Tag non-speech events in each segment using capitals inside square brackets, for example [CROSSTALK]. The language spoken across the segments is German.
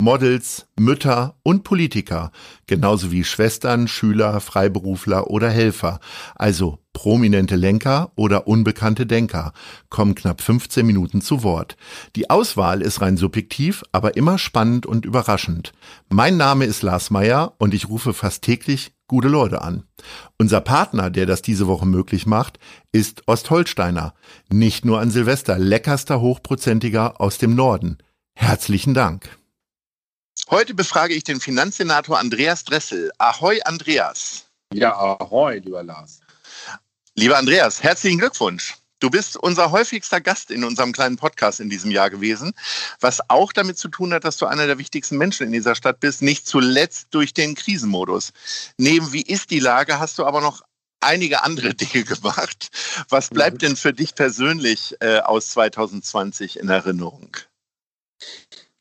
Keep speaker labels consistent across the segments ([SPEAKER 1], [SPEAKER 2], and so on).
[SPEAKER 1] Models, Mütter und Politiker, genauso wie Schwestern, Schüler, Freiberufler oder Helfer, also prominente Lenker oder unbekannte Denker, kommen knapp 15 Minuten zu Wort. Die Auswahl ist rein subjektiv, aber immer spannend und überraschend. Mein Name ist Lars Meyer und ich rufe fast täglich gute Leute an. Unser Partner, der das diese Woche möglich macht, ist Ostholsteiner. Nicht nur an Silvester, leckerster Hochprozentiger aus dem Norden. Herzlichen Dank.
[SPEAKER 2] Heute befrage ich den Finanzsenator Andreas Dressel. Ahoi, Andreas.
[SPEAKER 3] Ja, ahoi, lieber Lars.
[SPEAKER 2] Lieber Andreas, herzlichen Glückwunsch. Du bist unser häufigster Gast in unserem kleinen Podcast in diesem Jahr gewesen, was auch damit zu tun hat, dass du einer der wichtigsten Menschen in dieser Stadt bist, nicht zuletzt durch den Krisenmodus. Neben Wie ist die Lage hast du aber noch einige andere [LAUGHS] Dinge gemacht. Was bleibt denn für dich persönlich äh, aus 2020 in Erinnerung?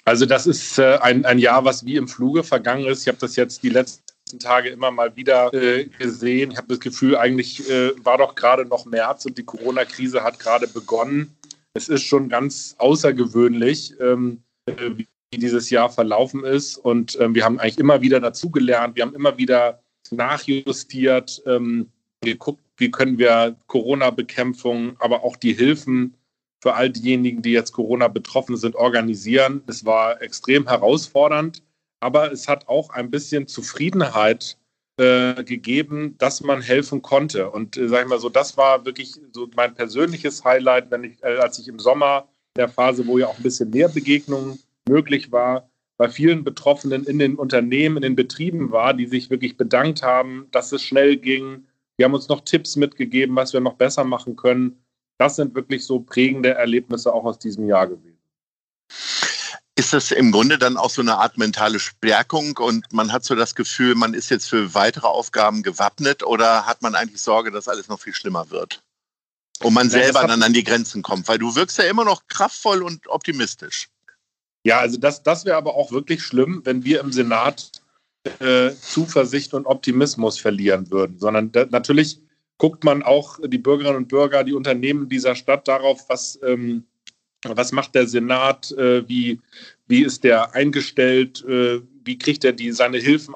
[SPEAKER 3] Also das ist äh, ein, ein Jahr, was wie im Fluge vergangen ist. Ich habe das jetzt die letzten Tage immer mal wieder äh, gesehen. Ich habe das Gefühl, eigentlich äh, war doch gerade noch März und die Corona-Krise hat gerade begonnen. Es ist schon ganz außergewöhnlich, ähm, äh, wie dieses Jahr verlaufen ist. Und ähm, wir haben eigentlich immer wieder dazugelernt. Wir haben immer wieder nachjustiert, ähm, geguckt, wie können wir Corona-Bekämpfung, aber auch die Hilfen für all diejenigen, die jetzt Corona betroffen sind, organisieren. Es war extrem herausfordernd, aber es hat auch ein bisschen Zufriedenheit äh, gegeben, dass man helfen konnte. Und äh, sag ich mal so, das war wirklich so mein persönliches Highlight, wenn ich, äh, als ich im Sommer der Phase, wo ja auch ein bisschen mehr Begegnungen möglich war, bei vielen Betroffenen in den Unternehmen, in den Betrieben war, die sich wirklich bedankt haben, dass es schnell ging. Die haben uns noch Tipps mitgegeben, was wir noch besser machen können das sind wirklich so prägende Erlebnisse auch aus diesem Jahr gewesen.
[SPEAKER 2] Ist das im Grunde dann auch so eine Art mentale Stärkung und man hat so das Gefühl, man ist jetzt für weitere Aufgaben gewappnet oder hat man eigentlich Sorge, dass alles noch viel schlimmer wird? Und man selber dann an die Grenzen kommt, weil du wirkst ja immer noch kraftvoll und optimistisch.
[SPEAKER 3] Ja, also das, das wäre aber auch wirklich schlimm, wenn wir im Senat äh, Zuversicht und Optimismus verlieren würden, sondern da, natürlich guckt man auch die Bürgerinnen und Bürger, die Unternehmen dieser Stadt darauf, was, ähm, was macht der Senat, äh, wie, wie ist der eingestellt, äh, wie kriegt er die, seine Hilfen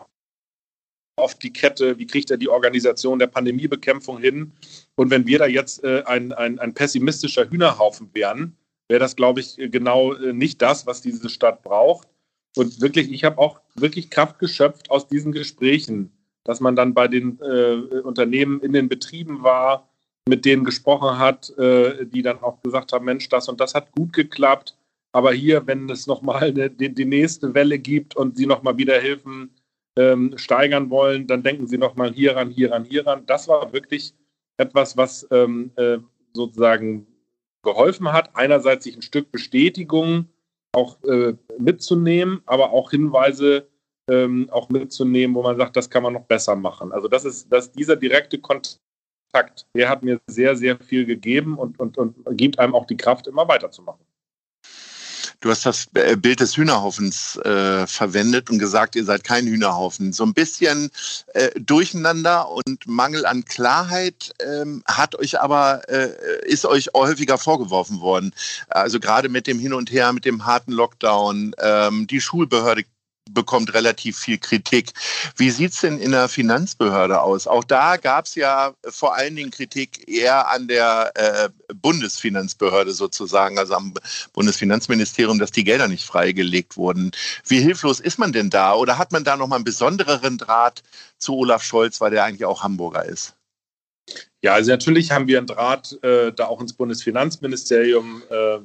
[SPEAKER 3] auf die Kette, wie kriegt er die Organisation der Pandemiebekämpfung hin. Und wenn wir da jetzt äh, ein, ein, ein pessimistischer Hühnerhaufen wären, wäre das, glaube ich, genau äh, nicht das, was diese Stadt braucht. Und wirklich, ich habe auch wirklich Kraft geschöpft aus diesen Gesprächen dass man dann bei den äh, Unternehmen in den Betrieben war, mit denen gesprochen hat, äh, die dann auch gesagt haben, Mensch, das und das hat gut geklappt. Aber hier, wenn es nochmal die, die nächste Welle gibt und sie nochmal wieder Hilfen ähm, steigern wollen, dann denken sie nochmal hieran, hieran, hieran. Das war wirklich etwas, was ähm, äh, sozusagen geholfen hat, einerseits sich ein Stück Bestätigung auch äh, mitzunehmen, aber auch Hinweise ähm, auch mitzunehmen, wo man sagt, das kann man noch besser machen. Also das ist, dass dieser direkte Kontakt, der hat mir sehr, sehr viel gegeben und, und, und gibt einem auch die Kraft, immer weiterzumachen.
[SPEAKER 2] Du hast das äh, Bild des Hühnerhaufens äh, verwendet und gesagt, ihr seid kein Hühnerhaufen. So ein bisschen äh, Durcheinander und Mangel an Klarheit ähm, hat euch aber, äh, ist euch häufiger vorgeworfen worden. Also gerade mit dem Hin und Her, mit dem harten Lockdown, ähm, die Schulbehörde bekommt relativ viel Kritik. Wie sieht es denn in der Finanzbehörde aus? Auch da gab es ja vor allen Dingen Kritik eher an der äh, Bundesfinanzbehörde sozusagen, also am Bundesfinanzministerium, dass die Gelder nicht freigelegt wurden. Wie hilflos ist man denn da? Oder hat man da nochmal einen besondereren Draht zu Olaf Scholz, weil der eigentlich auch Hamburger ist?
[SPEAKER 3] Ja, also natürlich haben wir einen Draht äh, da auch ins Bundesfinanzministerium, äh,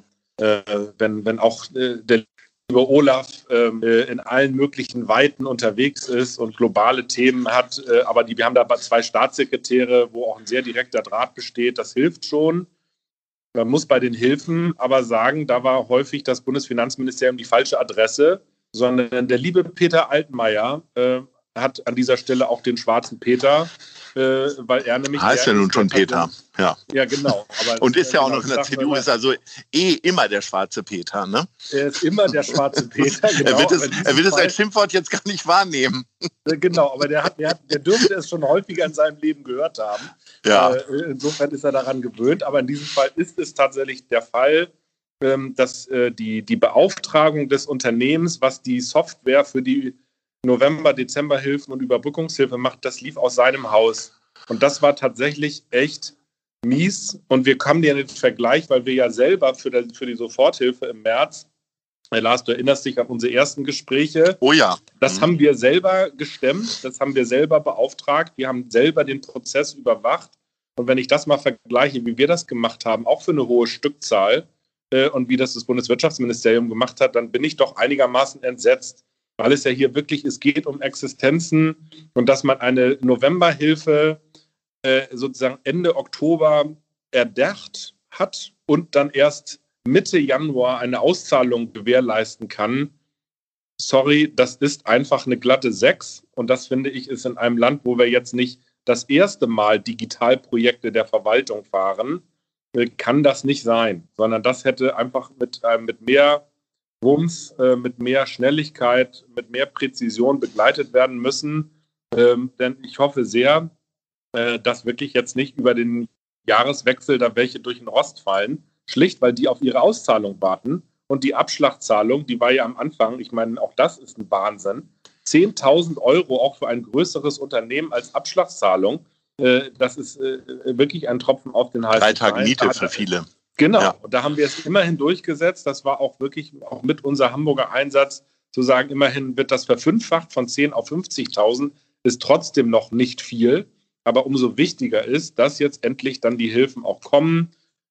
[SPEAKER 3] äh wenn, wenn auch äh, der über Olaf ähm, äh, in allen möglichen Weiten unterwegs ist und globale Themen hat. Äh, aber die, wir haben da zwei Staatssekretäre, wo auch ein sehr direkter Draht besteht. Das hilft schon. Man muss bei den Hilfen aber sagen, da war häufig das Bundesfinanzministerium die falsche Adresse, sondern der liebe Peter Altmaier äh, hat an dieser Stelle auch den schwarzen Peter, äh, weil er nämlich.
[SPEAKER 2] Heißt ja nun schon Peter, ja.
[SPEAKER 3] Ja, genau. [LAUGHS]
[SPEAKER 2] Und ist ja auch genau, noch in der CDU, ist also eh immer der schwarze Peter, ne?
[SPEAKER 3] Er ist immer der schwarze [LAUGHS] Peter,
[SPEAKER 2] genau. er wird es, er wird es als Schimpfwort jetzt gar nicht wahrnehmen. [LAUGHS]
[SPEAKER 3] Äh, genau, aber der, hat, der, hat, der dürfte es schon häufiger in seinem Leben gehört haben.
[SPEAKER 2] Ja.
[SPEAKER 3] Äh, insofern ist er daran gewöhnt, aber in diesem Fall ist es tatsächlich der Fall, ähm, dass äh, die, die Beauftragung des Unternehmens, was die Software für die November-Dezember-Hilfen und Überbrückungshilfe macht, das lief aus seinem Haus. Und das war tatsächlich echt mies. Und wir kamen ja den Vergleich, weil wir ja selber für, der, für die Soforthilfe im März, Herr Lars, du erinnerst dich an unsere ersten Gespräche.
[SPEAKER 2] Oh ja.
[SPEAKER 3] Das mhm. haben wir selber gestemmt, das haben wir selber beauftragt, wir haben selber den Prozess überwacht. Und wenn ich das mal vergleiche, wie wir das gemacht haben, auch für eine hohe Stückzahl äh, und wie das das Bundeswirtschaftsministerium gemacht hat, dann bin ich doch einigermaßen entsetzt weil es ja hier wirklich, es geht um Existenzen und dass man eine Novemberhilfe äh, sozusagen Ende Oktober erdacht hat und dann erst Mitte Januar eine Auszahlung gewährleisten kann. Sorry, das ist einfach eine glatte Sechs und das finde ich ist in einem Land, wo wir jetzt nicht das erste Mal Digitalprojekte der Verwaltung fahren, äh, kann das nicht sein, sondern das hätte einfach mit, äh, mit mehr Wumms äh, mit mehr Schnelligkeit, mit mehr Präzision begleitet werden müssen. Ähm, denn ich hoffe sehr, äh, dass wirklich jetzt nicht über den Jahreswechsel da welche durch den Rost fallen, schlicht weil die auf ihre Auszahlung warten. Und die Abschlagszahlung, die war ja am Anfang, ich meine, auch das ist ein Wahnsinn. 10.000 Euro auch für ein größeres Unternehmen als Abschlagszahlung. Äh, das ist äh, wirklich ein Tropfen auf den Hals.
[SPEAKER 2] Drei Tage Miete für viele.
[SPEAKER 3] Genau, ja. und da haben wir es immerhin durchgesetzt. Das war auch wirklich auch mit unser Hamburger Einsatz zu sagen, immerhin wird das verfünffacht von 10 auf 50.000, ist trotzdem noch nicht viel. Aber umso wichtiger ist, dass jetzt endlich dann die Hilfen auch kommen.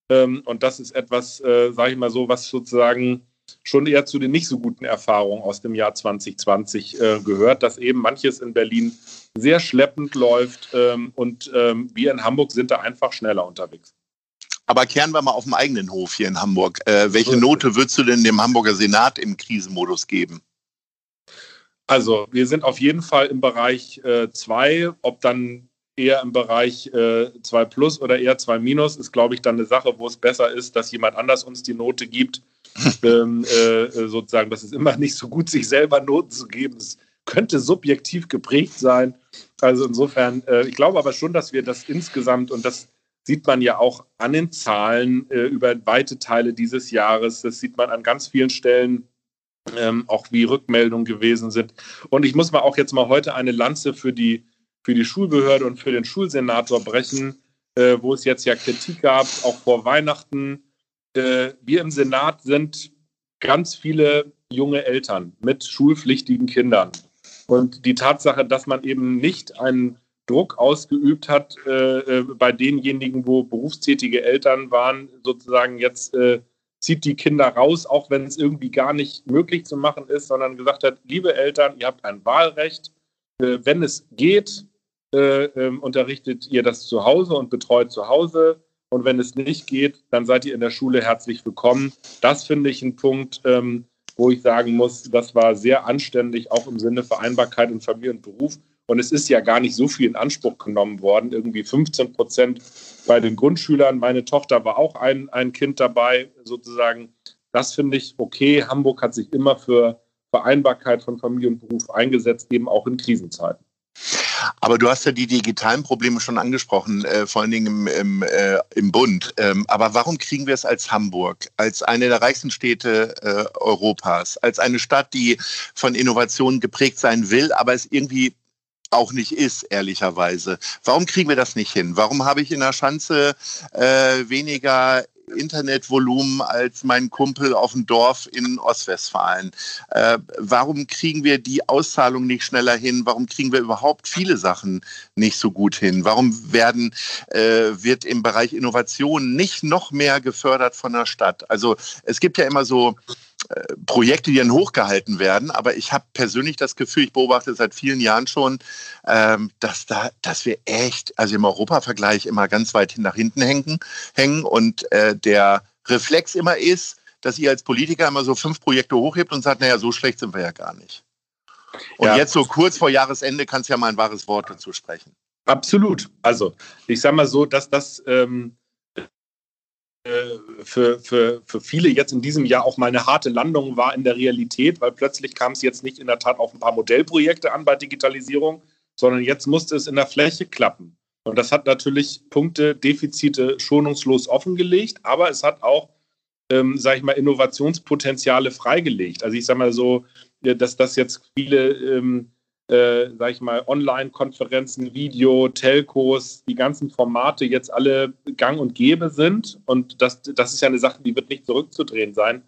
[SPEAKER 3] Ähm, und das ist etwas, äh, sage ich mal so, was sozusagen schon eher zu den nicht so guten Erfahrungen aus dem Jahr 2020 äh, gehört, dass eben manches in Berlin sehr schleppend läuft ähm, und ähm, wir in Hamburg sind da einfach schneller unterwegs.
[SPEAKER 2] Aber kehren wir mal auf dem eigenen Hof hier in Hamburg. Äh, welche Note würdest du denn dem Hamburger Senat im Krisenmodus geben?
[SPEAKER 3] Also, wir sind auf jeden Fall im Bereich 2. Äh, Ob dann eher im Bereich 2 äh, plus oder eher 2 minus, ist, glaube ich, dann eine Sache, wo es besser ist, dass jemand anders uns die Note gibt. [LAUGHS] ähm, äh, sozusagen, das ist immer [LAUGHS] nicht so gut, sich selber Noten zu geben. Es könnte subjektiv geprägt sein. Also insofern, äh, ich glaube aber schon, dass wir das insgesamt und das sieht man ja auch an den Zahlen äh, über weite Teile dieses Jahres. Das sieht man an ganz vielen Stellen, ähm, auch wie Rückmeldungen gewesen sind. Und ich muss mal auch jetzt mal heute eine Lanze für die, für die Schulbehörde und für den Schulsenator brechen, äh, wo es jetzt ja Kritik gab, auch vor Weihnachten. Äh, wir im Senat sind ganz viele junge Eltern mit schulpflichtigen Kindern. Und die Tatsache, dass man eben nicht einen Druck ausgeübt hat äh, äh, bei denjenigen, wo berufstätige Eltern waren, sozusagen jetzt äh, zieht die Kinder raus, auch wenn es irgendwie gar nicht möglich zu machen ist, sondern gesagt hat, liebe Eltern, ihr habt ein Wahlrecht. Äh, wenn es geht, äh, ähm, unterrichtet ihr das zu Hause und betreut zu Hause. Und wenn es nicht geht, dann seid ihr in der Schule herzlich willkommen. Das finde ich ein Punkt, ähm, wo ich sagen muss, das war sehr anständig, auch im Sinne Vereinbarkeit und Familie und Beruf. Und es ist ja gar nicht so viel in Anspruch genommen worden, irgendwie 15 Prozent bei den Grundschülern. Meine Tochter war auch ein, ein Kind dabei, sozusagen. Das finde ich okay. Hamburg hat sich immer für Vereinbarkeit von Familie und Beruf eingesetzt, eben auch in Krisenzeiten.
[SPEAKER 2] Aber du hast ja die digitalen Probleme schon angesprochen, äh, vor allen Dingen im, im, äh, im Bund. Ähm, aber warum kriegen wir es als Hamburg, als eine der reichsten Städte äh, Europas, als eine Stadt, die von Innovationen geprägt sein will, aber es irgendwie auch nicht ist, ehrlicherweise. Warum kriegen wir das nicht hin? Warum habe ich in der Schanze äh, weniger Internetvolumen als mein Kumpel auf dem Dorf in Ostwestfalen? Äh, warum kriegen wir die Auszahlung nicht schneller hin? Warum kriegen wir überhaupt viele Sachen nicht so gut hin? Warum werden, äh, wird im Bereich Innovation nicht noch mehr gefördert von der Stadt? Also es gibt ja immer so Projekte, die dann hochgehalten werden. Aber ich habe persönlich das Gefühl, ich beobachte seit vielen Jahren schon, ähm, dass, da, dass wir echt, also im Europavergleich immer ganz weit nach hinten hängen, hängen und äh, der Reflex immer ist, dass ihr als Politiker immer so fünf Projekte hochhebt und sagt, naja, so schlecht sind wir ja gar nicht. Und ja. jetzt so kurz vor Jahresende kannst du ja mal ein wahres Wort dazu sprechen.
[SPEAKER 3] Absolut. Also, ich sage mal so, dass das ähm, äh, für, für, für viele jetzt in diesem Jahr auch mal eine harte Landung war in der Realität, weil plötzlich kam es jetzt nicht in der Tat auf ein paar Modellprojekte an bei Digitalisierung, sondern jetzt musste es in der Fläche klappen. Und das hat natürlich Punkte, Defizite schonungslos offengelegt, aber es hat auch, ähm, sage ich mal, Innovationspotenziale freigelegt. Also ich sage mal so, dass das jetzt viele ähm, äh, sage ich mal, Online-Konferenzen, Video, Telcos, die ganzen Formate jetzt alle gang und gäbe sind. Und das, das ist ja eine Sache, die wird nicht zurückzudrehen sein.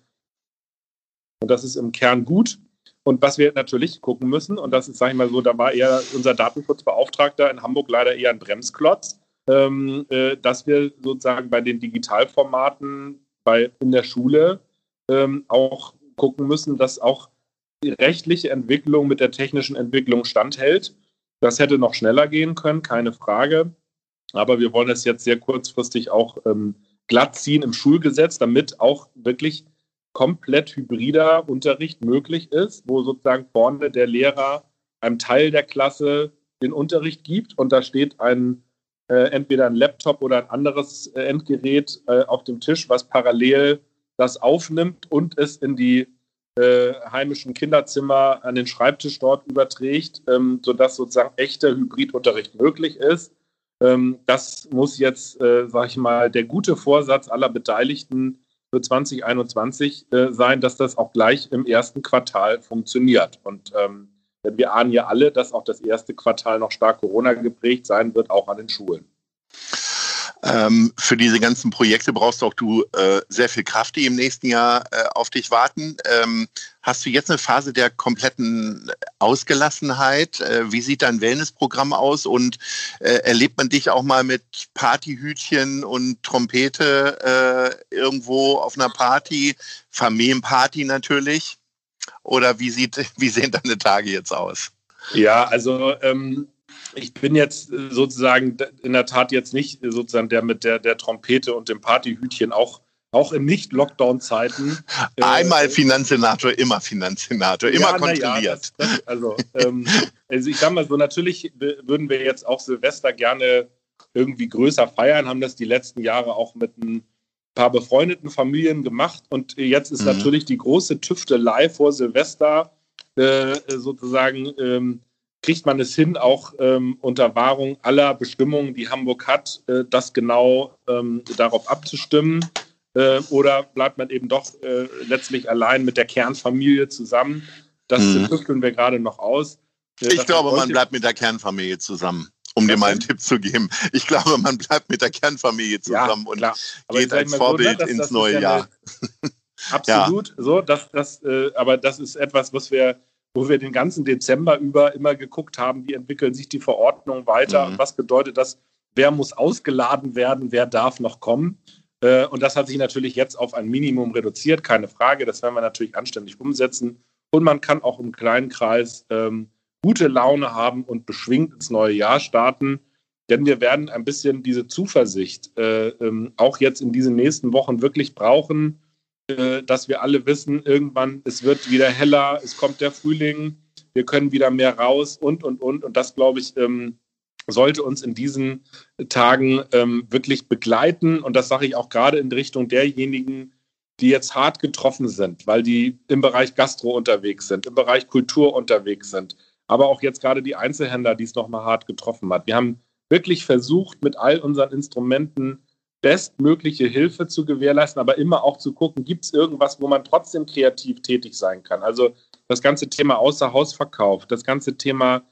[SPEAKER 3] Und das ist im Kern gut. Und was wir natürlich gucken müssen, und das ist, sage ich mal so, da war eher unser Datenschutzbeauftragter in Hamburg leider eher ein Bremsklotz, ähm, äh, dass wir sozusagen bei den Digitalformaten bei, in der Schule ähm, auch gucken müssen, dass auch rechtliche Entwicklung mit der technischen Entwicklung standhält. Das hätte noch schneller gehen können, keine Frage. Aber wir wollen es jetzt sehr kurzfristig auch ähm, glatt ziehen im Schulgesetz, damit auch wirklich komplett hybrider Unterricht möglich ist, wo sozusagen vorne der Lehrer einem Teil der Klasse den Unterricht gibt und da steht ein äh, entweder ein Laptop oder ein anderes äh, Endgerät äh, auf dem Tisch, was parallel das aufnimmt und es in die äh, heimischen Kinderzimmer an den Schreibtisch dort überträgt, ähm, sodass sozusagen echter Hybridunterricht möglich ist. Ähm, das muss jetzt, äh, sage ich mal, der gute Vorsatz aller Beteiligten für 2021 äh, sein, dass das auch gleich im ersten Quartal funktioniert. Und ähm, wir ahnen ja alle, dass auch das erste Quartal noch stark Corona geprägt sein wird, auch an den Schulen.
[SPEAKER 2] Ähm, für diese ganzen Projekte brauchst auch du äh, sehr viel Kraft, die im nächsten Jahr äh, auf dich warten. Ähm, hast du jetzt eine Phase der kompletten Ausgelassenheit? Äh, wie sieht dein Wellnessprogramm aus? Und äh, erlebt man dich auch mal mit Partyhütchen und Trompete äh, irgendwo auf einer Party? Familienparty natürlich? Oder wie, sieht, [LAUGHS] wie sehen deine Tage jetzt aus?
[SPEAKER 3] Ja, also ähm, ich bin jetzt äh, sozusagen in der Tat jetzt nicht sozusagen der mit der, der Trompete und dem Partyhütchen auch auch in Nicht-Lockdown-Zeiten.
[SPEAKER 2] Äh, [LAUGHS] Einmal äh, Finanzsenator, immer Finanzsenator, immer ja, kontrolliert. Ja, das,
[SPEAKER 3] das, also, ähm, [LAUGHS] also ich sage mal so, natürlich würden wir jetzt auch Silvester gerne irgendwie größer feiern, haben das die letzten Jahre auch mit ein paar befreundeten Familien gemacht und jetzt ist mhm. natürlich die große Tüftelei vor Silvester äh, sozusagen ähm, kriegt man es hin, auch ähm, unter Wahrung aller Bestimmungen, die Hamburg hat, äh, das genau ähm, darauf abzustimmen? Äh, oder bleibt man eben doch äh, letztlich allein mit der Kernfamilie zusammen? Das mhm. tüfteln wir gerade noch aus.
[SPEAKER 2] Äh, ich glaube, man bleibt mit der Kernfamilie zusammen um dir mal einen Tipp zu geben. Ich glaube, man bleibt mit der Kernfamilie zusammen ja, und geht als Vorbild so, ne, ins das neue Jahr. [LAUGHS]
[SPEAKER 3] Absolut, ja. so, das, das, äh, aber das ist etwas, was wir wo wir den ganzen Dezember über immer geguckt haben, wie entwickeln sich die Verordnungen weiter mhm. und was bedeutet das, wer muss ausgeladen werden, wer darf noch kommen. Äh, und das hat sich natürlich jetzt auf ein Minimum reduziert, keine Frage. Das werden wir natürlich anständig umsetzen. Und man kann auch im kleinen Kreis ähm, gute Laune haben und beschwingt ins neue Jahr starten. Denn wir werden ein bisschen diese Zuversicht äh, ähm, auch jetzt in diesen nächsten Wochen wirklich brauchen, dass wir alle wissen, irgendwann, es wird wieder heller, es kommt der Frühling, wir können wieder mehr raus und, und, und. Und das, glaube ich, ähm, sollte uns in diesen Tagen ähm, wirklich begleiten. Und das sage ich auch gerade in Richtung derjenigen, die jetzt hart getroffen sind, weil die im Bereich Gastro unterwegs sind, im Bereich Kultur unterwegs sind, aber auch jetzt gerade die Einzelhändler, die es nochmal hart getroffen hat. Wir haben wirklich versucht, mit all unseren Instrumenten bestmögliche Hilfe zu gewährleisten, aber immer auch zu gucken, gibt es irgendwas, wo man trotzdem kreativ tätig sein kann. Also das ganze Thema Außerhausverkauf, das ganze Thema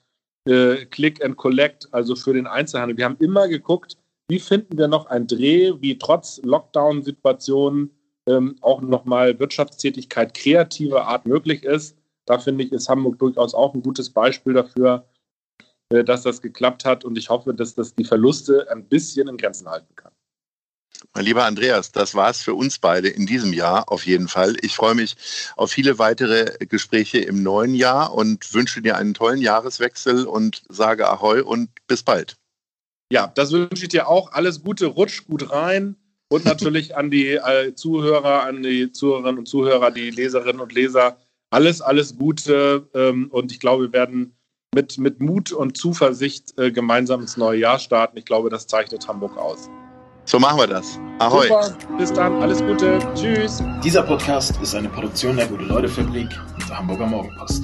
[SPEAKER 3] äh, Click and Collect, also für den Einzelhandel. Wir haben immer geguckt, wie finden wir noch einen Dreh, wie trotz Lockdown-Situationen ähm, auch nochmal Wirtschaftstätigkeit kreativer Art möglich ist. Da finde ich, ist Hamburg durchaus auch ein gutes Beispiel dafür, äh, dass das geklappt hat. Und ich hoffe, dass das die Verluste ein bisschen in Grenzen halten kann.
[SPEAKER 2] Mein lieber Andreas, das war es für uns beide in diesem Jahr auf jeden Fall. Ich freue mich auf viele weitere Gespräche im neuen Jahr und wünsche dir einen tollen Jahreswechsel und sage Ahoi und bis bald.
[SPEAKER 3] Ja, das wünsche ich dir auch. Alles Gute, rutsch gut rein und natürlich an die äh, Zuhörer, an die Zuhörerinnen und Zuhörer, die Leserinnen und Leser alles, alles Gute ähm, und ich glaube, wir werden mit, mit Mut und Zuversicht äh, gemeinsam ins neue Jahr starten. Ich glaube, das zeichnet Hamburg aus.
[SPEAKER 2] So machen wir das. Ahoi.
[SPEAKER 3] Super, bis dann, alles Gute, tschüss.
[SPEAKER 4] Dieser Podcast ist eine Produktion der Gute-Leute-Fabrik und der Hamburger Morgenpost.